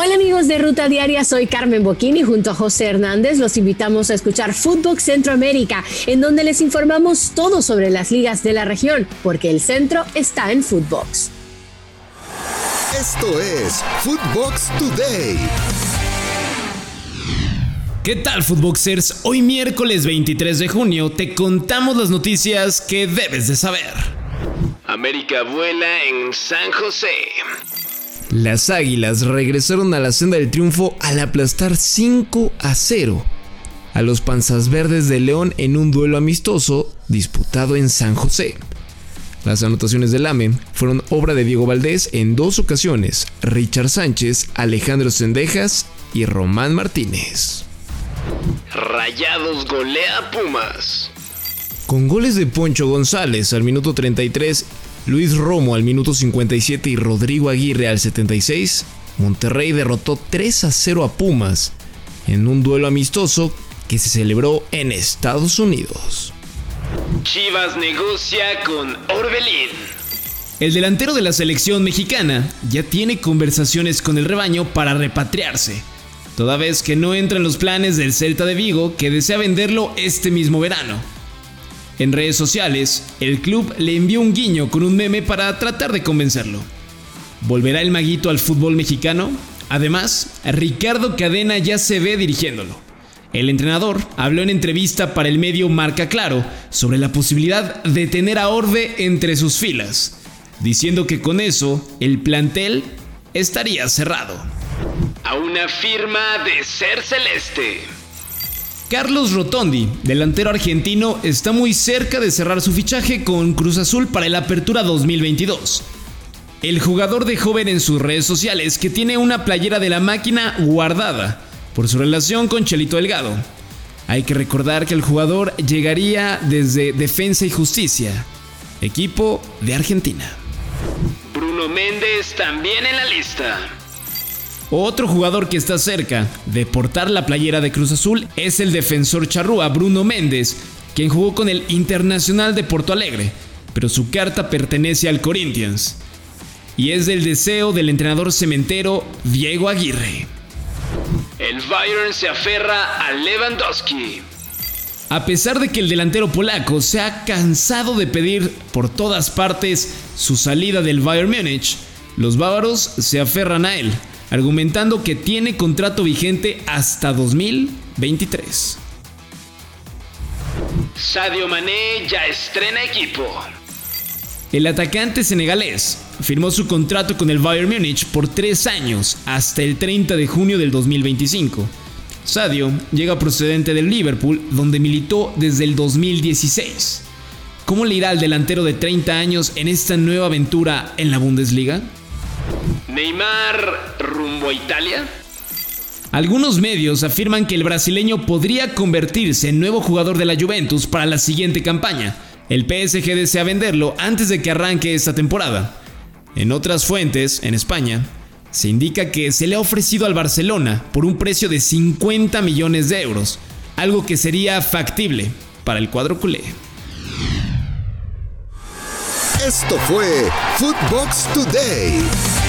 Hola amigos de Ruta Diaria, soy Carmen Boquini junto a José Hernández. Los invitamos a escuchar Fútbol Centroamérica, en donde les informamos todo sobre las ligas de la región, porque el centro está en Footbox. Esto es Footbox Today. ¿Qué tal, Footboxers? Hoy miércoles 23 de junio te contamos las noticias que debes de saber. América vuela en San José. Las Águilas regresaron a la senda del triunfo al aplastar 5 a 0 a los Panzas Verdes de León en un duelo amistoso disputado en San José. Las anotaciones del AME fueron obra de Diego Valdés en dos ocasiones, Richard Sánchez, Alejandro Sendejas y Román Martínez. Rayados golea Pumas. Con goles de Poncho González al minuto 33 Luis Romo al minuto 57 y Rodrigo Aguirre al 76, Monterrey derrotó 3 a 0 a Pumas en un duelo amistoso que se celebró en Estados Unidos. Chivas negocia con Orbelín. El delantero de la selección mexicana ya tiene conversaciones con el rebaño para repatriarse, toda vez que no entra en los planes del Celta de Vigo que desea venderlo este mismo verano. En redes sociales, el club le envió un guiño con un meme para tratar de convencerlo. ¿Volverá el maguito al fútbol mexicano? Además, Ricardo Cadena ya se ve dirigiéndolo. El entrenador habló en entrevista para el medio Marca Claro sobre la posibilidad de tener a Orbe entre sus filas, diciendo que con eso el plantel estaría cerrado. A una firma de ser celeste. Carlos Rotondi, delantero argentino, está muy cerca de cerrar su fichaje con Cruz Azul para el Apertura 2022. El jugador de joven en sus redes sociales que tiene una playera de la máquina guardada por su relación con Chelito Delgado. Hay que recordar que el jugador llegaría desde Defensa y Justicia, equipo de Argentina. Bruno Méndez también en la lista. Otro jugador que está cerca de portar la playera de Cruz Azul es el defensor charrúa Bruno Méndez, quien jugó con el Internacional de Porto Alegre, pero su carta pertenece al Corinthians. Y es del deseo del entrenador cementero Diego Aguirre. El Bayern se aferra a Lewandowski. A pesar de que el delantero polaco se ha cansado de pedir por todas partes su salida del Bayern Múnich, los bávaros se aferran a él argumentando que tiene contrato vigente hasta 2023. Sadio Mané ya estrena equipo. El atacante senegalés firmó su contrato con el Bayern Múnich por tres años hasta el 30 de junio del 2025. Sadio llega procedente del Liverpool, donde militó desde el 2016. ¿Cómo le irá al delantero de 30 años en esta nueva aventura en la Bundesliga? Neymar rumbo a Italia. Algunos medios afirman que el brasileño podría convertirse en nuevo jugador de la Juventus para la siguiente campaña. El PSG desea venderlo antes de que arranque esta temporada. En otras fuentes, en España, se indica que se le ha ofrecido al Barcelona por un precio de 50 millones de euros, algo que sería factible para el cuadro culé. Esto fue Footbox Today.